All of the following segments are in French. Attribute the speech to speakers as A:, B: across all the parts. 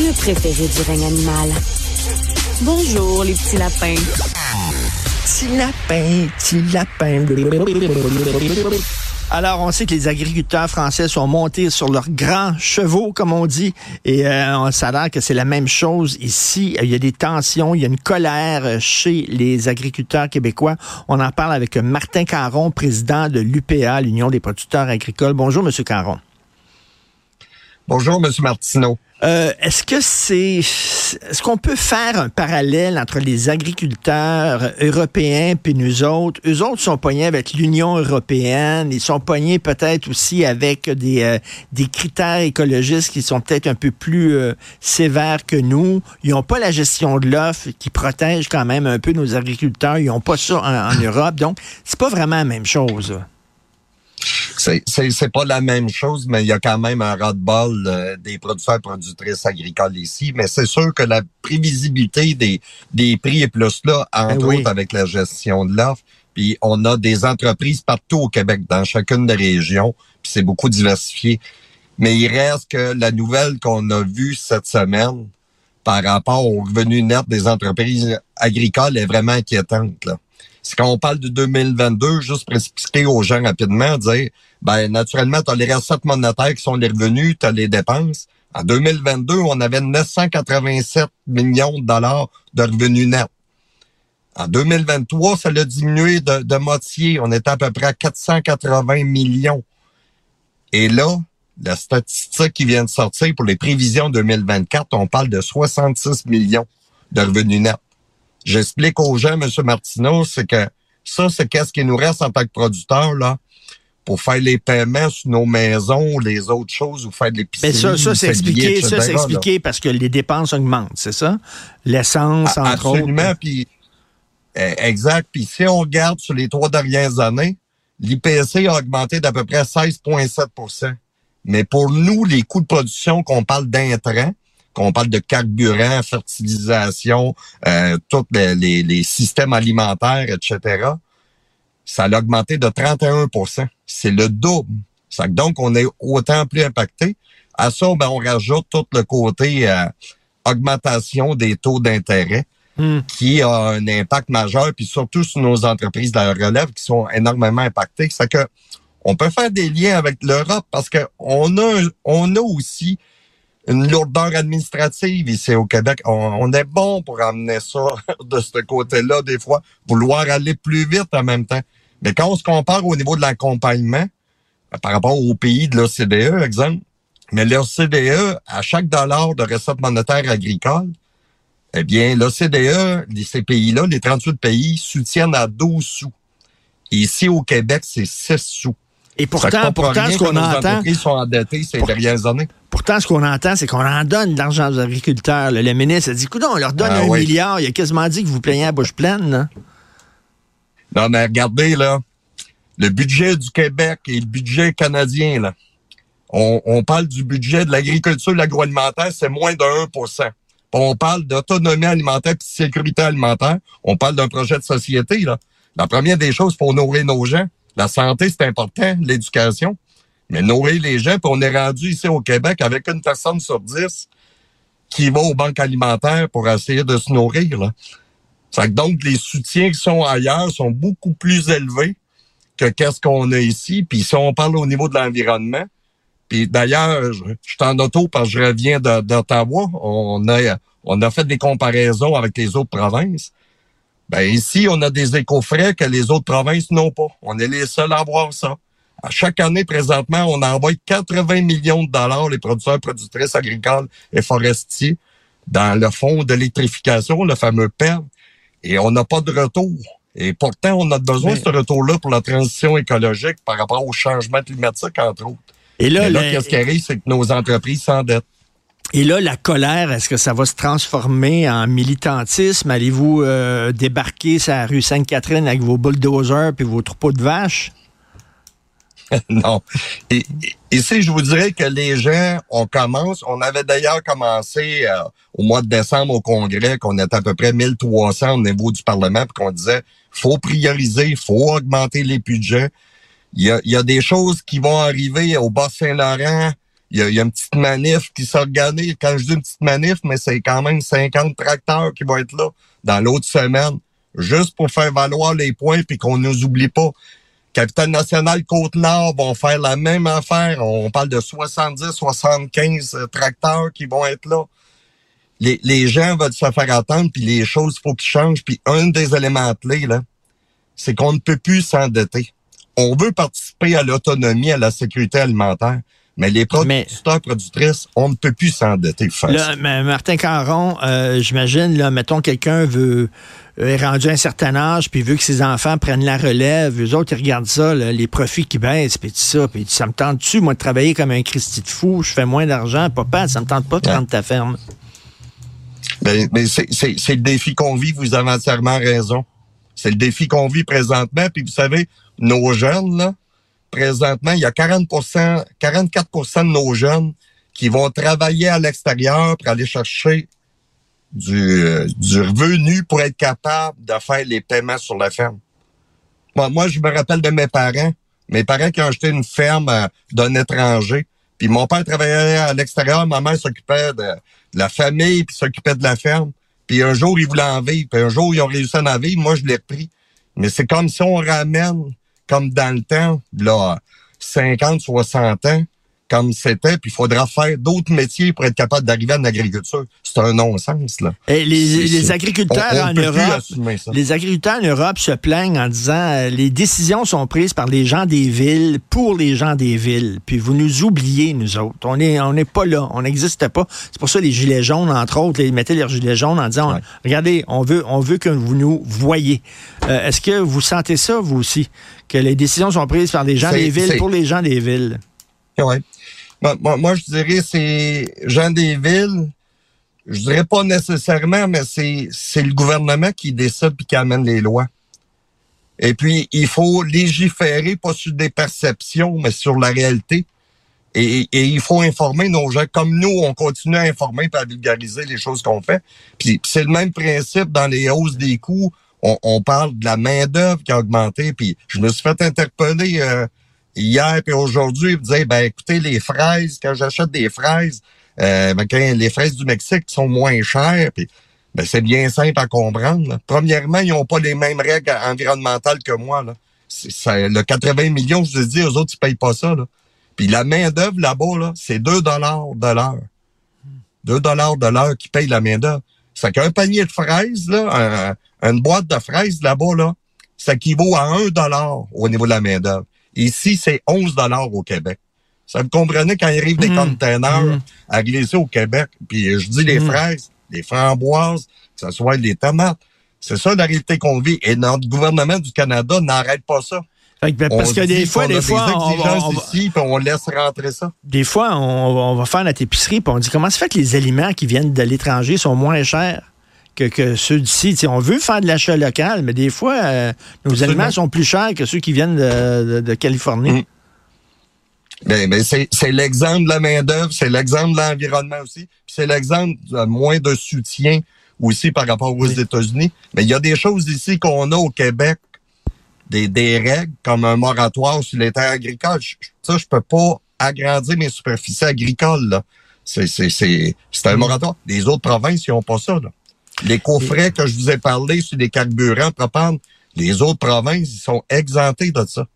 A: Le préféré du règne animal. Bonjour, les petits lapins.
B: Petit lapin, petit lapin. Alors, on sait que les agriculteurs français sont montés sur leurs grands chevaux, comme on dit, et euh, ça a l'air que c'est la même chose ici. Il y a des tensions, il y a une colère chez les agriculteurs québécois. On en parle avec Martin Caron, président de l'UPA, l'Union des producteurs agricoles. Bonjour, Monsieur Caron.
C: Bonjour, Monsieur Martineau.
B: Euh, est-ce que c'est, est-ce qu'on peut faire un parallèle entre les agriculteurs européens puis nous autres? Eux autres sont poignés avec l'Union européenne. Ils sont poignés peut-être aussi avec des, euh, critères écologistes qui sont peut-être un peu plus euh, sévères que nous. Ils n'ont pas la gestion de l'offre qui protège quand même un peu nos agriculteurs. Ils n'ont pas ça en, en Europe. Donc, c'est pas vraiment la même chose
C: c'est c'est pas la même chose, mais il y a quand même un ras-de-bol euh, des producteurs et productrices agricoles ici. Mais c'est sûr que la prévisibilité des, des prix est plus là, entre eh autres avec la gestion de l'offre. Puis on a des entreprises partout au Québec, dans chacune des régions, puis c'est beaucoup diversifié. Mais il reste que la nouvelle qu'on a vue cette semaine par rapport aux revenus nets des entreprises agricoles est vraiment inquiétante. Là c'est quand on parle de 2022, juste pour expliquer aux gens rapidement, dire, ben naturellement, tu as les recettes monétaires qui sont les revenus, tu as les dépenses. En 2022, on avait 987 millions de dollars de revenus nets. En 2023, ça l'a diminué de, de moitié. On était à peu près à 480 millions. Et là, la statistique qui vient de sortir pour les prévisions 2024, on parle de 66 millions de revenus nets. J'explique aux gens, M. Martineau, c'est que ça, c'est qu'est-ce qui nous reste en tant que producteur, là, pour faire les paiements sur nos maisons ou les autres choses ou faire de l'épicerie.
B: Mais ça, ça c'est expliqué, ça, c'est expliqué parce que les dépenses augmentent, c'est ça? L'essence, entre
C: Absolument,
B: autres.
C: Absolument, puis eh, exact. Puis si on regarde sur les trois dernières années, l'IPC a augmenté d'à peu près 16,7% Mais pour nous, les coûts de production qu'on parle d'intrants, qu'on parle de carburant, fertilisation, euh, tous les, systèmes alimentaires, etc., ça a augmenté de 31% C'est le double. Donc, on est autant plus impacté. À ça, ben, on rajoute tout le côté euh, augmentation des taux d'intérêt hmm. qui a un impact majeur, puis surtout sur nos entreprises de la relève qui sont énormément impactées. C'est que on peut faire des liens avec l'Europe parce que on a, on a aussi une lourdeur administrative ici au Québec. On, est bon pour amener ça de ce côté-là, des fois, vouloir aller plus vite en même temps. Mais quand on se compare au niveau de l'accompagnement, ben, par rapport aux pays de l'OCDE, exemple, mais l'OCDE, à chaque dollar de recette monétaire agricole, eh bien, l'OCDE, ces pays-là, les 38 pays, soutiennent à 12 sous. ici, au Québec, c'est 6 sous.
B: Et pourtant, pourtant, ce qu'on entend.
C: sont endettés ces dernières années.
B: Pourtant, ce qu'on entend, c'est qu'on en donne de l'argent aux agriculteurs. Le ministre a dit, écoute, on leur donne ah un milliard. Il a quasiment dit que vous plaignez à bouche pleine. Là.
C: Non, mais regardez, là, le budget du Québec et le budget canadien, là, on, parle du budget de l'agriculture et de l'agroalimentaire, c'est moins de 1% On parle d'autonomie alimentaire et de sécurité alimentaire. On parle d'un projet de société. Là. La première des choses, pour nourrir nos gens. La santé, c'est important, l'éducation. Mais nourrir les gens, puis on est rendu ici au Québec avec une personne sur dix qui va aux banques alimentaires pour essayer de se nourrir. Là. Ça donc les soutiens qui sont ailleurs sont beaucoup plus élevés que qu'est-ce qu'on a ici. Puis si on parle au niveau de l'environnement, puis d'ailleurs, je, suis en auto parce que je reviens d'Ottawa. On a, on a fait des comparaisons avec les autres provinces. Ben ici, on a des éco-frais que les autres provinces n'ont pas. On est les seuls à avoir ça. À chaque année, présentement, on envoie 80 millions de dollars, les producteurs, productrices agricoles et forestiers, dans le fonds d'électrification, le fameux PER, et on n'a pas de retour. Et pourtant, on a besoin de ce retour-là pour la transition écologique par rapport au changement climatique, entre autres. Et là, là qu'est-ce qui arrive, c'est que nos entreprises s'endettent.
B: Et là, la colère, est-ce que ça va se transformer en militantisme? Allez-vous euh, débarquer sur la rue Sainte-Catherine avec vos bulldozers puis vos troupeaux de vaches?
C: non. Ici, je vous dirais que les gens, on commence, on avait d'ailleurs commencé euh, au mois de décembre au Congrès, qu'on était à peu près 1300 au niveau du Parlement, puis qu'on disait, faut prioriser, faut augmenter les budgets. Il y a, il y a des choses qui vont arriver au Bas-Saint-Laurent, il y, a, une petite manif qui s'organise. Quand je dis une petite manif, mais c'est quand même 50 tracteurs qui vont être là dans l'autre semaine, juste pour faire valoir les points puis qu'on nous oublie pas. Capitale nationale Côte-Nord vont faire la même affaire. On parle de 70, 75 euh, tracteurs qui vont être là. Les, les gens veulent se faire attendre, puis les choses, il faut qu'ils changent. Puis un des éléments clés, là, c'est qu'on ne peut plus s'endetter. On veut participer à l'autonomie, à la sécurité alimentaire. Mais les producteurs, productrices, on ne peut plus s'endetter.
B: Là, Martin Caron, euh, j'imagine, là, mettons, quelqu'un veut euh, est rendu à un certain âge, puis veut que ses enfants prennent la relève. Eux autres, ils regardent ça, les profits qui baissent, puis tout ça. Puis ça me tente-tu, moi, de travailler comme un Christy de fou? Je fais moins d'argent. Papa, ça me tente pas de prendre ta ferme.
C: Ben, mais c'est le défi qu'on vit, vous avez entièrement raison. C'est le défi qu'on vit présentement. Puis vous savez, nos jeunes, là, présentement, il y a 40 44% de nos jeunes qui vont travailler à l'extérieur pour aller chercher du, du revenu pour être capable de faire les paiements sur la ferme. Moi, moi, je me rappelle de mes parents. Mes parents qui ont acheté une ferme euh, d'un étranger. Puis mon père travaillait à l'extérieur, ma mère s'occupait de, la famille, puis s'occupait de la ferme. Puis un jour, ils voulaient en vivre. Puis un jour, ils ont réussi à en vivre. Moi, je l'ai pris. Mais c'est comme si on ramène comme dans le temps, là, 50, 60 ans, comme c'était, puis il faudra faire d'autres métiers pour être capable d'arriver à l'agriculture. C'est un non-sens, là.
B: Et les, agriculteurs en Europe, les agriculteurs en Europe se plaignent en disant euh, les décisions sont prises par les gens des villes pour les gens des villes. Puis vous nous oubliez, nous autres. On n'est on est pas là. On n'existe pas. C'est pour ça les gilets jaunes, entre autres, ils mettaient leurs gilets jaunes en disant regardez, on veut, on veut que vous nous voyez. Euh, est-ce que vous sentez ça, vous aussi? Que les décisions sont prises par les gens des villes pour les gens des villes?
C: Oui. Moi, moi, je dirais c'est Jean des villes. Je dirais pas nécessairement, mais c'est c'est le gouvernement qui décide puis qui amène les lois. Et puis il faut légiférer pas sur des perceptions, mais sur la réalité. Et, et il faut informer nos gens comme nous, on continue à informer et à vulgariser les choses qu'on fait. Puis c'est le même principe dans les hausses des coûts. On, on parle de la main d'œuvre qui a augmenté. Puis je me suis fait interpeller. Euh, hier et aujourd'hui, ils me disaient, ben écoutez, les fraises, quand j'achète des fraises, euh, ben, les fraises du Mexique sont moins chères, puis ben, c'est bien simple à comprendre. Premièrement, ils n'ont pas les mêmes règles environnementales que moi. Là. C'est, le 80 millions, je vous ai dit, eux autres, ils payent pas ça. Là. Puis la main-d'œuvre là-bas, là, c'est 2 dollars de l'heure. 2 dollars de l'heure qui payent la main-d'œuvre. C'est qu'un panier de fraises, là, une boîte de fraises là-bas, là, ça équivaut à 1 dollar au niveau de la main-d'œuvre. Ici, c'est 11 dollars au Québec. Ça me comprenait quand il arrive des mmh. containers mmh. à glisser au Québec. Puis je dis les mmh. fraises, les framboises, que ce soit les tomates. C'est ça la réalité qu'on vit. Et notre gouvernement du Canada n'arrête pas ça.
B: Ben, parce que des fois, des fois,
C: on, ici, on laisse rentrer ça.
B: Des fois, on, va faire notre épicerie, puis on dit comment se fait que les aliments qui viennent de l'étranger sont moins chers? Que, ceux d'ici. On veut faire de l'achat local, mais des fois, euh, nos aliments sont plus chers que ceux qui viennent de, Californie. Mm.
C: Ben, ben, c'est l'exemple de la main-d'œuvre, c'est l'exemple de l'environnement aussi, c'est l'exemple de moins de soutien aussi par rapport aux États-Unis. Mais il y a des choses ici qu'on a au Québec, des, des règles comme un moratoire sur les terres agricoles. Ça, je peux pas agrandir mes superficies agricoles. C'est un moratoire. Les autres provinces, ils n'ont pas ça. Là. Les coffrets que je vous ai parlé sur des carburants propane, les autres provinces, ils sont exemptés de ça.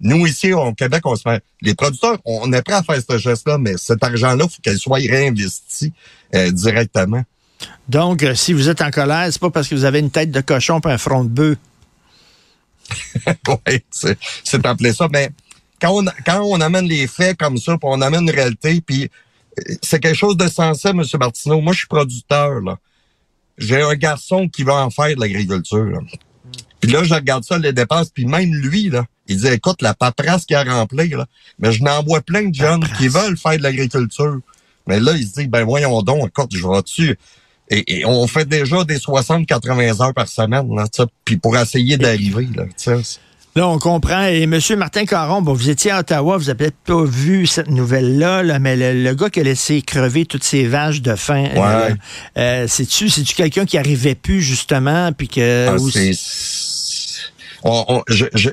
C: Nous, ici, au Québec, on se fait... Les producteurs, on est prêt à faire ce geste-là, mais cet argent-là, il faut qu'elle soit réinvesti euh, directement.
B: Donc, euh, si vous êtes en colère, c'est pas parce que vous avez une tête de cochon et un front de bœuf.
C: oui, c'est appelé ça. Mais quand on, quand on amène les faits comme ça, puis on amène une réalité, puis euh, c'est quelque chose de sensé, M. Martineau. Moi, je suis producteur, là j'ai un garçon qui va en faire de l'agriculture. Puis là, je regarde ça, les dépenses, puis même lui, là, il dit, écoute, la paperasse qu'il a remplie, là, mais je n'en vois plein de jeunes qui veulent faire de l'agriculture. Mais là, il se dit, ben voyons donc, écoute, je vais dessus. Et, on fait déjà des 60-80 heures par semaine, là, puis pour essayer d'arriver, là,
B: Là, on comprend. Et M. Martin Caron, bon, vous étiez à Ottawa, vous avez peut-être pas vu cette nouvelle-là, mais le, gars qui a laissé crever toutes ces vaches de faim, euh, euh, c'est-tu, c'est-tu quelqu'un qui arrivait plus, justement, puis que... Ah,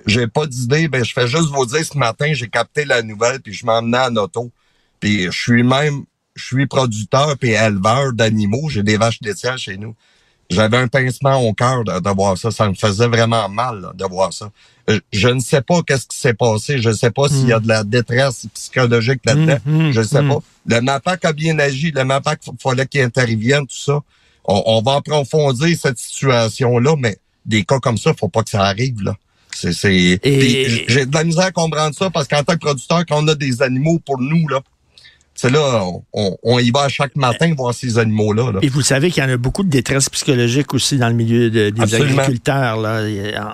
C: j'ai pas d'idée, ben je fais juste vous dire ce matin, j'ai capté la nouvelle, puis je m'emmenais en auto. Puis je suis même, je suis producteur et éleveur d'animaux. J'ai des vaches laitières chez nous. J'avais un pincement au cœur de, de, voir ça. Ça me faisait vraiment mal là, de voir ça. Euh, je ne sais pas qu'est-ce qui s'est passé. Je ne sais pas s'il y a de la détresse psychologique là-dedans.
B: Mm, mm,
C: je ne sais pas. Le MAPAC a bien agi. Le MAPAC, il fallait qu'il intervienne, tout ça. On, on va approfondir cette situation-là, mais des cas comme ça, faut pas que ça arrive, là. C'est, c'est,
B: Et-
C: j'ai de la misère à comprendre ça parce qu'en tant que producteur, quand on a des animaux pour nous, là, c'est là, on, on, y va à chaque matin voir ces animaux-là. Là.
B: Et vous savez qu'il y en a beaucoup de détresse psychologique aussi dans le milieu de- des
C: Absolument.
B: agriculteurs, là.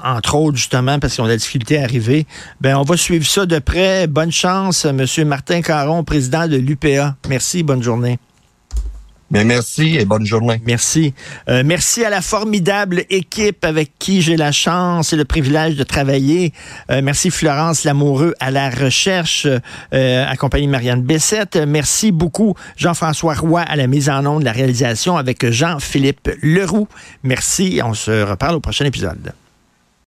B: Entre autres, justement, parce qu'ils ont de la difficulté à arriver. Ben, on va suivre ça de près. Bonne chance, Monsieur Martin Caron, président de l'UPA. Merci, bonne journée.
C: Mais merci et bonne journée.
B: Merci. Euh, merci à la formidable équipe avec qui j'ai la chance et le privilège de travailler. Euh, merci Florence Lamoureux à la recherche, euh, accompagnée de Marianne Bessette. Merci beaucoup Jean-François Roy à la mise en onde de la réalisation avec Jean-Philippe Leroux. Merci. On se reparle au prochain épisode.